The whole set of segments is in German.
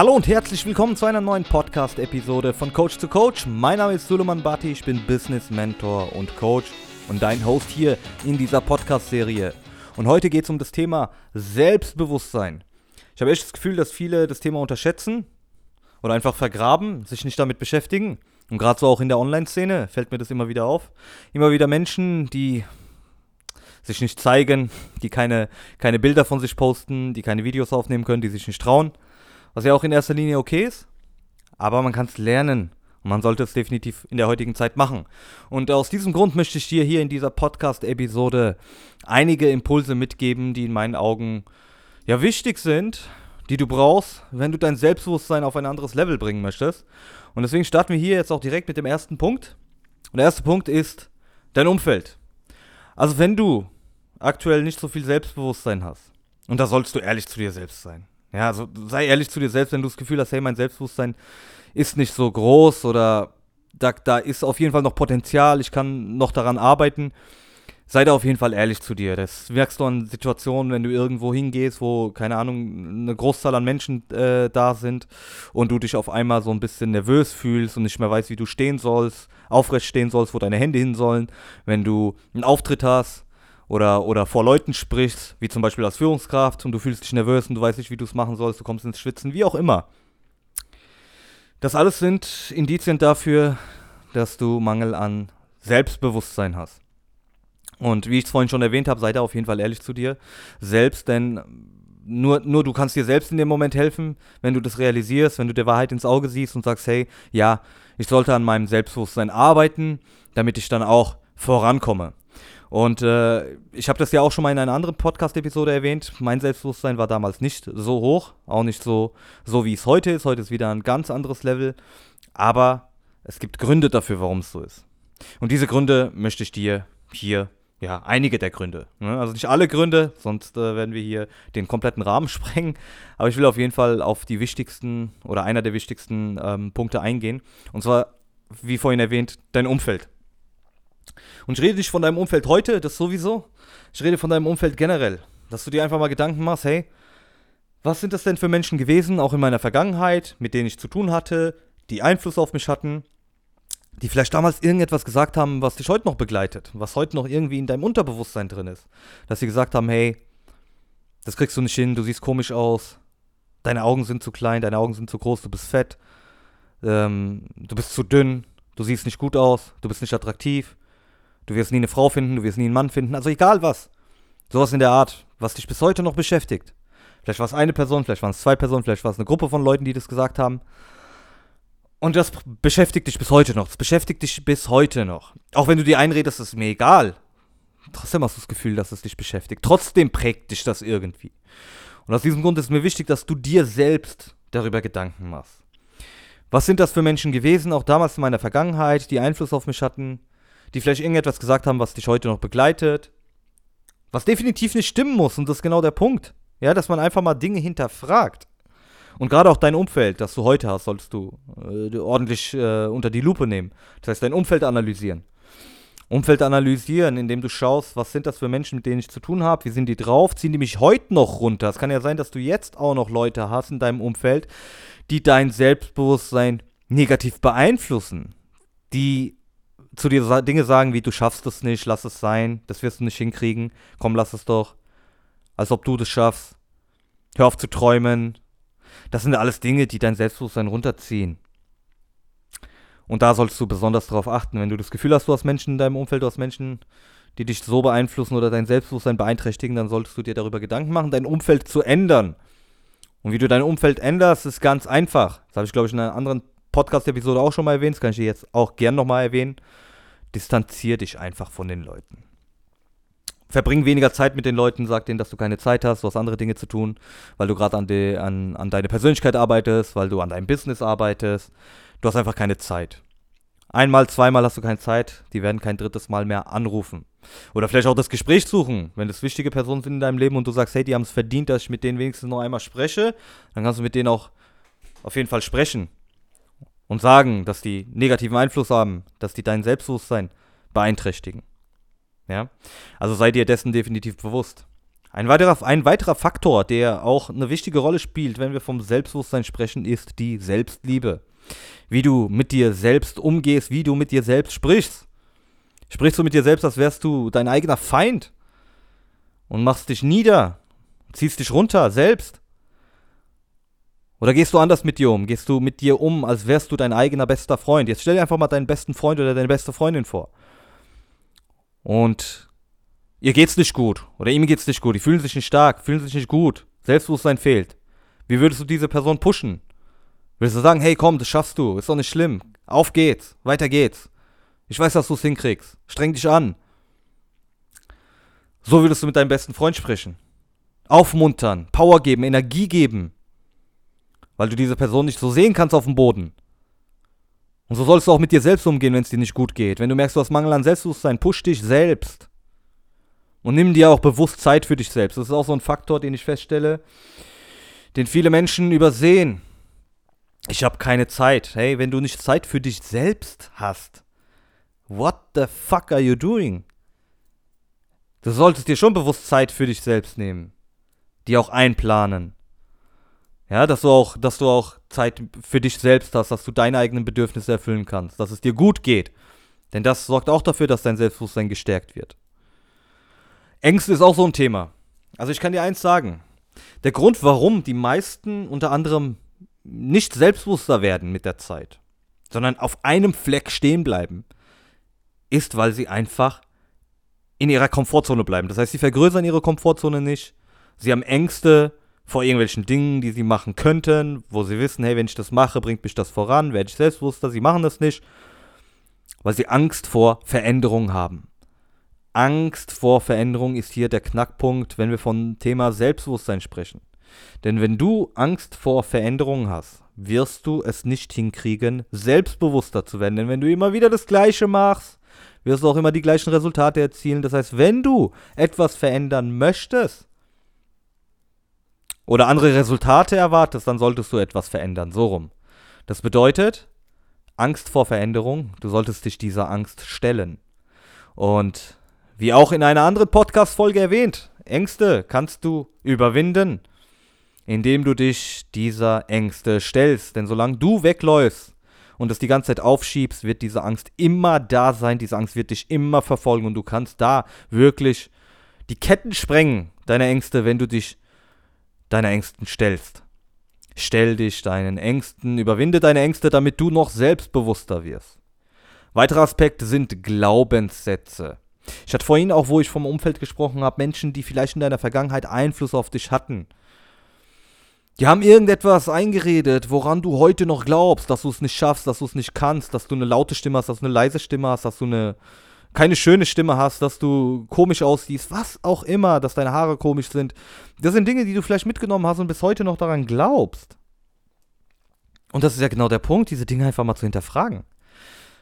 Hallo und herzlich willkommen zu einer neuen Podcast-Episode von Coach to Coach. Mein Name ist Suleiman Bhatti, ich bin Business Mentor und Coach und dein Host hier in dieser Podcast-Serie. Und heute geht es um das Thema Selbstbewusstsein. Ich habe echt das Gefühl, dass viele das Thema unterschätzen oder einfach vergraben, sich nicht damit beschäftigen. Und gerade so auch in der Online-Szene fällt mir das immer wieder auf. Immer wieder Menschen, die sich nicht zeigen, die keine, keine Bilder von sich posten, die keine Videos aufnehmen können, die sich nicht trauen. Was ja auch in erster Linie okay ist. Aber man kann es lernen. Und man sollte es definitiv in der heutigen Zeit machen. Und aus diesem Grund möchte ich dir hier in dieser Podcast-Episode einige Impulse mitgeben, die in meinen Augen ja wichtig sind, die du brauchst, wenn du dein Selbstbewusstsein auf ein anderes Level bringen möchtest. Und deswegen starten wir hier jetzt auch direkt mit dem ersten Punkt. Und der erste Punkt ist dein Umfeld. Also wenn du aktuell nicht so viel Selbstbewusstsein hast, und da sollst du ehrlich zu dir selbst sein. Ja, also sei ehrlich zu dir selbst, wenn du das Gefühl hast, hey, mein Selbstbewusstsein ist nicht so groß oder da, da ist auf jeden Fall noch Potenzial, ich kann noch daran arbeiten. Sei da auf jeden Fall ehrlich zu dir. Das merkst du an Situationen, wenn du irgendwo hingehst, wo, keine Ahnung, eine Großzahl an Menschen äh, da sind und du dich auf einmal so ein bisschen nervös fühlst und nicht mehr weißt, wie du stehen sollst, aufrecht stehen sollst, wo deine Hände hin sollen. Wenn du einen Auftritt hast, oder, oder vor Leuten sprichst, wie zum Beispiel als Führungskraft und du fühlst dich nervös und du weißt nicht, wie du es machen sollst, du kommst ins Schwitzen, wie auch immer. Das alles sind Indizien dafür, dass du Mangel an Selbstbewusstsein hast. Und wie ich es vorhin schon erwähnt habe, sei da auf jeden Fall ehrlich zu dir selbst, denn nur, nur du kannst dir selbst in dem Moment helfen, wenn du das realisierst, wenn du der Wahrheit ins Auge siehst und sagst, hey, ja, ich sollte an meinem Selbstbewusstsein arbeiten, damit ich dann auch vorankomme. Und äh, ich habe das ja auch schon mal in einer anderen Podcast-Episode erwähnt. Mein Selbstbewusstsein war damals nicht so hoch, auch nicht so, so wie es heute ist. Heute ist wieder ein ganz anderes Level. Aber es gibt Gründe dafür, warum es so ist. Und diese Gründe möchte ich dir hier, ja, einige der Gründe. Ne? Also nicht alle Gründe, sonst äh, werden wir hier den kompletten Rahmen sprengen. Aber ich will auf jeden Fall auf die wichtigsten oder einer der wichtigsten ähm, Punkte eingehen. Und zwar, wie vorhin erwähnt, dein Umfeld. Und ich rede nicht von deinem Umfeld heute, das sowieso. Ich rede von deinem Umfeld generell. Dass du dir einfach mal Gedanken machst, hey, was sind das denn für Menschen gewesen, auch in meiner Vergangenheit, mit denen ich zu tun hatte, die Einfluss auf mich hatten, die vielleicht damals irgendetwas gesagt haben, was dich heute noch begleitet, was heute noch irgendwie in deinem Unterbewusstsein drin ist. Dass sie gesagt haben, hey, das kriegst du nicht hin, du siehst komisch aus, deine Augen sind zu klein, deine Augen sind zu groß, du bist fett, ähm, du bist zu dünn, du siehst nicht gut aus, du bist nicht attraktiv, Du wirst nie eine Frau finden, du wirst nie einen Mann finden, also egal was. Sowas in der Art, was dich bis heute noch beschäftigt. Vielleicht war es eine Person, vielleicht waren es zwei Personen, vielleicht war es eine Gruppe von Leuten, die das gesagt haben. Und das beschäftigt dich bis heute noch. Das beschäftigt dich bis heute noch. Auch wenn du dir einredest, ist mir egal. Trotzdem hast du das Gefühl, dass es dich beschäftigt. Trotzdem prägt dich das irgendwie. Und aus diesem Grund ist mir wichtig, dass du dir selbst darüber Gedanken machst. Was sind das für Menschen gewesen, auch damals in meiner Vergangenheit, die Einfluss auf mich hatten? Die vielleicht irgendetwas gesagt haben, was dich heute noch begleitet. Was definitiv nicht stimmen muss, und das ist genau der Punkt. Ja, dass man einfach mal Dinge hinterfragt. Und gerade auch dein Umfeld, das du heute hast, solltest du äh, ordentlich äh, unter die Lupe nehmen. Das heißt, dein Umfeld analysieren. Umfeld analysieren, indem du schaust, was sind das für Menschen, mit denen ich zu tun habe, wie sind die drauf, ziehen die mich heute noch runter. Es kann ja sein, dass du jetzt auch noch Leute hast in deinem Umfeld, die dein Selbstbewusstsein negativ beeinflussen, die zu dir Dinge sagen wie, du schaffst es nicht, lass es sein, das wirst du nicht hinkriegen, komm, lass es doch. Als ob du das schaffst. Hör auf zu träumen. Das sind alles Dinge, die dein Selbstbewusstsein runterziehen. Und da solltest du besonders darauf achten, wenn du das Gefühl hast, du hast Menschen in deinem Umfeld, du hast Menschen, die dich so beeinflussen oder dein Selbstbewusstsein beeinträchtigen, dann solltest du dir darüber Gedanken machen, dein Umfeld zu ändern. Und wie du dein Umfeld änderst, ist ganz einfach. Das habe ich, glaube ich, in einer anderen Podcast-Episode auch schon mal erwähnt, das kann ich dir jetzt auch gern nochmal erwähnen. Distanzier dich einfach von den Leuten. Verbring weniger Zeit mit den Leuten, sag denen, dass du keine Zeit hast, du hast andere Dinge zu tun, weil du gerade an, an, an deine Persönlichkeit arbeitest, weil du an deinem Business arbeitest. Du hast einfach keine Zeit. Einmal, zweimal hast du keine Zeit, die werden kein drittes Mal mehr anrufen. Oder vielleicht auch das Gespräch suchen, wenn es wichtige Personen sind in deinem Leben und du sagst, hey, die haben es verdient, dass ich mit denen wenigstens noch einmal spreche, dann kannst du mit denen auch auf jeden Fall sprechen und sagen, dass die negativen Einfluss haben, dass die dein Selbstbewusstsein beeinträchtigen. Ja? Also sei dir dessen definitiv bewusst. Ein weiterer, ein weiterer Faktor, der auch eine wichtige Rolle spielt, wenn wir vom Selbstbewusstsein sprechen, ist die Selbstliebe. Wie du mit dir selbst umgehst, wie du mit dir selbst sprichst. Sprichst du mit dir selbst, als wärst du dein eigener Feind und machst dich nieder, ziehst dich runter selbst? Oder gehst du anders mit dir um? Gehst du mit dir um, als wärst du dein eigener bester Freund? Jetzt stell dir einfach mal deinen besten Freund oder deine beste Freundin vor. Und ihr geht's nicht gut. Oder ihm geht's nicht gut. Die fühlen sich nicht stark, fühlen sich nicht gut. Selbstbewusstsein fehlt. Wie würdest du diese Person pushen? Würdest du sagen, hey komm, das schaffst du, ist doch nicht schlimm. Auf geht's, weiter geht's. Ich weiß, dass du es hinkriegst. Streng dich an. So würdest du mit deinem besten Freund sprechen. Aufmuntern, Power geben, Energie geben. Weil du diese Person nicht so sehen kannst auf dem Boden. Und so sollst du auch mit dir selbst umgehen, wenn es dir nicht gut geht. Wenn du merkst, du hast Mangel an Selbstbewusstsein, push dich selbst. Und nimm dir auch bewusst Zeit für dich selbst. Das ist auch so ein Faktor, den ich feststelle, den viele Menschen übersehen. Ich habe keine Zeit. Hey, wenn du nicht Zeit für dich selbst hast, what the fuck are you doing? Du solltest dir schon bewusst Zeit für dich selbst nehmen. Die auch einplanen. Ja, dass du auch, dass du auch Zeit für dich selbst hast, dass du deine eigenen Bedürfnisse erfüllen kannst, dass es dir gut geht. Denn das sorgt auch dafür, dass dein Selbstbewusstsein gestärkt wird. Ängste ist auch so ein Thema. Also ich kann dir eins sagen. Der Grund, warum die meisten unter anderem nicht selbstbewusster werden mit der Zeit, sondern auf einem Fleck stehen bleiben, ist, weil sie einfach in ihrer Komfortzone bleiben. Das heißt, sie vergrößern ihre Komfortzone nicht. Sie haben Ängste vor irgendwelchen Dingen, die sie machen könnten, wo sie wissen, hey, wenn ich das mache, bringt mich das voran, werde ich selbstbewusster. Sie machen das nicht, weil sie Angst vor Veränderung haben. Angst vor Veränderung ist hier der Knackpunkt, wenn wir von Thema Selbstbewusstsein sprechen. Denn wenn du Angst vor Veränderung hast, wirst du es nicht hinkriegen, selbstbewusster zu werden. Denn wenn du immer wieder das Gleiche machst, wirst du auch immer die gleichen Resultate erzielen. Das heißt, wenn du etwas verändern möchtest, oder andere Resultate erwartest, dann solltest du etwas verändern. So rum. Das bedeutet, Angst vor Veränderung, du solltest dich dieser Angst stellen. Und wie auch in einer anderen Podcast-Folge erwähnt, Ängste kannst du überwinden, indem du dich dieser Ängste stellst. Denn solange du wegläufst und es die ganze Zeit aufschiebst, wird diese Angst immer da sein. Diese Angst wird dich immer verfolgen und du kannst da wirklich die Ketten sprengen, deine Ängste, wenn du dich deine Ängsten stellst. Stell dich deinen Ängsten, überwinde deine Ängste, damit du noch selbstbewusster wirst. Weitere Aspekte sind Glaubenssätze. Ich hatte vorhin auch, wo ich vom Umfeld gesprochen habe, Menschen, die vielleicht in deiner Vergangenheit Einfluss auf dich hatten. Die haben irgendetwas eingeredet, woran du heute noch glaubst, dass du es nicht schaffst, dass du es nicht kannst, dass du eine laute Stimme hast, dass du eine leise Stimme hast, dass du eine keine schöne Stimme hast, dass du komisch aussiehst, was auch immer, dass deine Haare komisch sind. Das sind Dinge, die du vielleicht mitgenommen hast und bis heute noch daran glaubst. Und das ist ja genau der Punkt, diese Dinge einfach mal zu hinterfragen.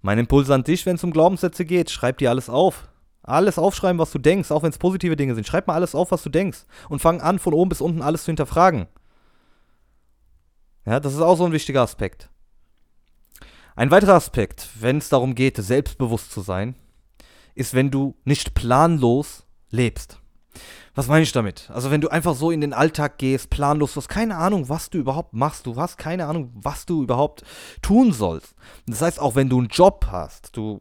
Mein Impuls an dich, wenn es um Glaubenssätze geht, schreib dir alles auf. Alles aufschreiben, was du denkst, auch wenn es positive Dinge sind. Schreib mal alles auf, was du denkst. Und fang an, von oben bis unten alles zu hinterfragen. Ja, das ist auch so ein wichtiger Aspekt. Ein weiterer Aspekt, wenn es darum geht, selbstbewusst zu sein, ist, wenn du nicht planlos lebst. Was meine ich damit? Also wenn du einfach so in den Alltag gehst, planlos, du hast keine Ahnung, was du überhaupt machst, du hast keine Ahnung, was du überhaupt tun sollst. Das heißt, auch wenn du einen Job hast, du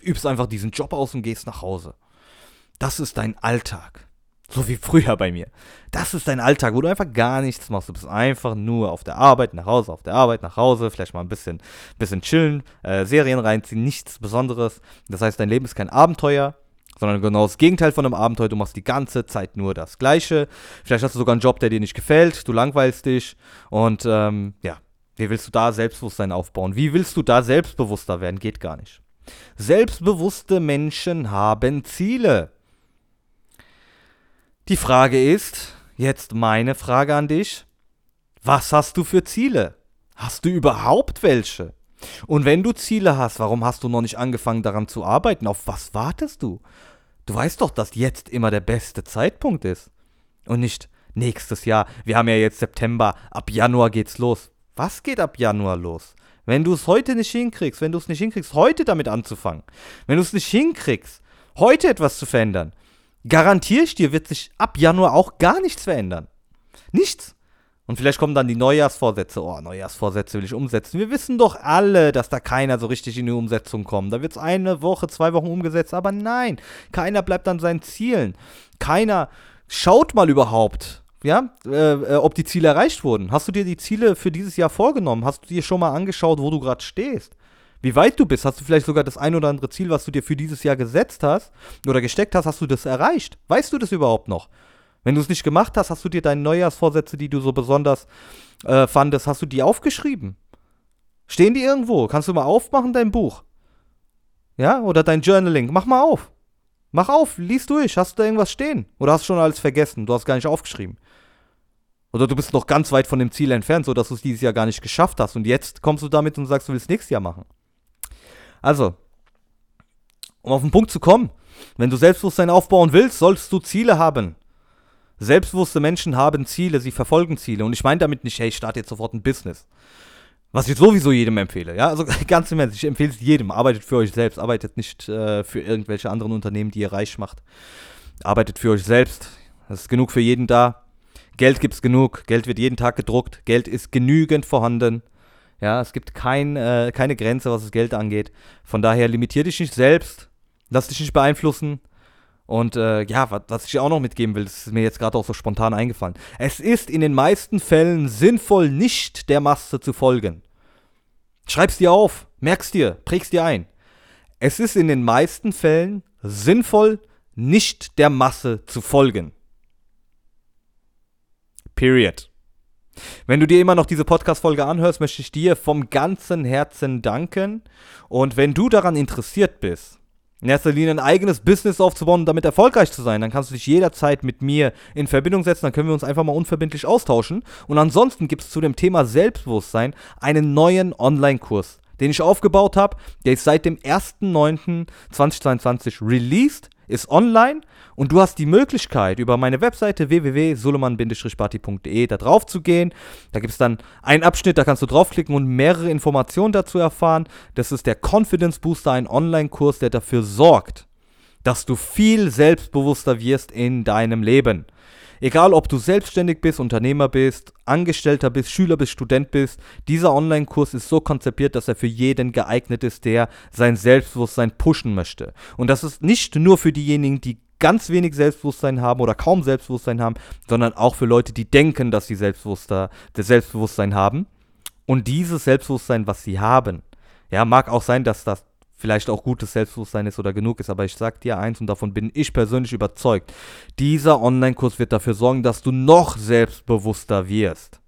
übst einfach diesen Job aus und gehst nach Hause. Das ist dein Alltag. So wie früher bei mir. Das ist dein Alltag, wo du einfach gar nichts machst. Du bist einfach nur auf der Arbeit, nach Hause, auf der Arbeit, nach Hause, vielleicht mal ein bisschen, bisschen chillen, äh, Serien reinziehen, nichts Besonderes. Das heißt, dein Leben ist kein Abenteuer, sondern genau das Gegenteil von einem Abenteuer. Du machst die ganze Zeit nur das Gleiche. Vielleicht hast du sogar einen Job, der dir nicht gefällt, du langweilst dich und ähm, ja, wie willst du da Selbstbewusstsein aufbauen? Wie willst du da selbstbewusster werden? Geht gar nicht. Selbstbewusste Menschen haben Ziele. Die Frage ist, jetzt meine Frage an dich, was hast du für Ziele? Hast du überhaupt welche? Und wenn du Ziele hast, warum hast du noch nicht angefangen daran zu arbeiten? Auf was wartest du? Du weißt doch, dass jetzt immer der beste Zeitpunkt ist. Und nicht nächstes Jahr. Wir haben ja jetzt September, ab Januar geht's los. Was geht ab Januar los? Wenn du es heute nicht hinkriegst, wenn du es nicht hinkriegst, heute damit anzufangen, wenn du es nicht hinkriegst, heute etwas zu verändern, garantiere ich dir, wird sich ab Januar auch gar nichts verändern. Nichts. Und vielleicht kommen dann die Neujahrsvorsätze. Oh, Neujahrsvorsätze will ich umsetzen. Wir wissen doch alle, dass da keiner so richtig in die Umsetzung kommt. Da wird es eine Woche, zwei Wochen umgesetzt. Aber nein, keiner bleibt an seinen Zielen. Keiner schaut mal überhaupt, ja, äh, äh, ob die Ziele erreicht wurden. Hast du dir die Ziele für dieses Jahr vorgenommen? Hast du dir schon mal angeschaut, wo du gerade stehst? Wie weit du bist? Hast du vielleicht sogar das ein oder andere Ziel, was du dir für dieses Jahr gesetzt hast oder gesteckt hast, hast du das erreicht? Weißt du das überhaupt noch? Wenn du es nicht gemacht hast, hast du dir deine Neujahrsvorsätze, die du so besonders äh, fandest, hast du die aufgeschrieben? Stehen die irgendwo? Kannst du mal aufmachen, dein Buch? Ja, oder dein Journaling? Mach mal auf. Mach auf, lies durch. Hast du da irgendwas stehen? Oder hast du schon alles vergessen? Du hast gar nicht aufgeschrieben. Oder du bist noch ganz weit von dem Ziel entfernt, sodass du es dieses Jahr gar nicht geschafft hast. Und jetzt kommst du damit und sagst, du willst nächstes Jahr machen. Also, um auf den Punkt zu kommen, wenn du Selbstbewusstsein aufbauen willst, solltest du Ziele haben. Selbstbewusste Menschen haben Ziele, sie verfolgen Ziele. Und ich meine damit nicht, hey, ich starte jetzt sofort ein Business. Was ich sowieso jedem empfehle. Ja, also ganz im Ernst, ich empfehle es jedem. Arbeitet für euch selbst, arbeitet nicht äh, für irgendwelche anderen Unternehmen, die ihr reich macht. Arbeitet für euch selbst. Es ist genug für jeden da. Geld gibt es genug. Geld wird jeden Tag gedruckt. Geld ist genügend vorhanden. Ja, es gibt kein, äh, keine Grenze, was das Geld angeht. Von daher limitier dich nicht selbst. Lass dich nicht beeinflussen. Und äh, ja, was, was ich auch noch mitgeben will, das ist mir jetzt gerade auch so spontan eingefallen. Es ist in den meisten Fällen sinnvoll, nicht der Masse zu folgen. Schreib's dir auf, merk's dir, präg's dir ein. Es ist in den meisten Fällen sinnvoll, nicht der Masse zu folgen. Period. Wenn du dir immer noch diese Podcast-Folge anhörst, möchte ich dir vom ganzen Herzen danken. Und wenn du daran interessiert bist, in erster Linie ein eigenes Business aufzubauen und damit erfolgreich zu sein, dann kannst du dich jederzeit mit mir in Verbindung setzen, dann können wir uns einfach mal unverbindlich austauschen. Und ansonsten gibt es zu dem Thema Selbstbewusstsein einen neuen Online-Kurs, den ich aufgebaut habe. Der ist seit dem 1.9.2022 released ist online und du hast die Möglichkeit, über meine Webseite www.suleman-bati.de da drauf zu gehen. Da gibt es dann einen Abschnitt, da kannst du draufklicken und mehrere Informationen dazu erfahren. Das ist der Confidence Booster, ein Online-Kurs, der dafür sorgt, dass du viel selbstbewusster wirst in deinem Leben. Egal, ob du selbstständig bist, Unternehmer bist, Angestellter bist, Schüler bist, Student bist, dieser Online-Kurs ist so konzipiert, dass er für jeden geeignet ist, der sein Selbstbewusstsein pushen möchte. Und das ist nicht nur für diejenigen, die ganz wenig Selbstbewusstsein haben oder kaum Selbstbewusstsein haben, sondern auch für Leute, die denken, dass sie Selbstbewusster, Selbstbewusstsein haben. Und dieses Selbstbewusstsein, was sie haben, ja, mag auch sein, dass das vielleicht auch gutes Selbstbewusstsein ist oder genug ist. Aber ich sag dir eins und davon bin ich persönlich überzeugt. Dieser Online-Kurs wird dafür sorgen, dass du noch selbstbewusster wirst.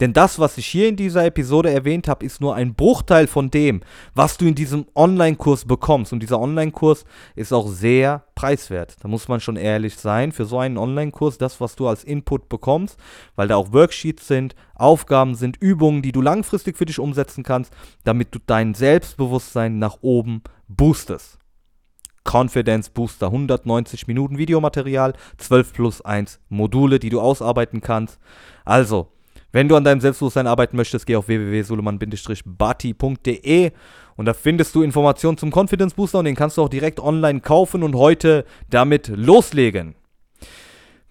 Denn das, was ich hier in dieser Episode erwähnt habe, ist nur ein Bruchteil von dem, was du in diesem Online-Kurs bekommst. Und dieser Online-Kurs ist auch sehr preiswert. Da muss man schon ehrlich sein. Für so einen Online-Kurs, das, was du als Input bekommst, weil da auch Worksheets sind, Aufgaben sind, Übungen, die du langfristig für dich umsetzen kannst, damit du dein Selbstbewusstsein nach oben boostest. Confidence Booster, 190 Minuten Videomaterial, 12 plus 1 Module, die du ausarbeiten kannst. Also, wenn du an deinem Selbstbewusstsein arbeiten möchtest, geh auf www.suleman-bati.de und da findest du Informationen zum Confidence Booster und den kannst du auch direkt online kaufen und heute damit loslegen.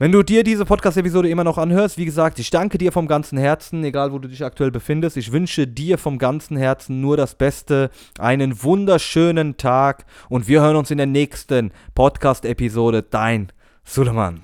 Wenn du dir diese Podcast-Episode immer noch anhörst, wie gesagt, ich danke dir vom ganzen Herzen, egal wo du dich aktuell befindest. Ich wünsche dir vom ganzen Herzen nur das Beste, einen wunderschönen Tag und wir hören uns in der nächsten Podcast-Episode. Dein Suleiman.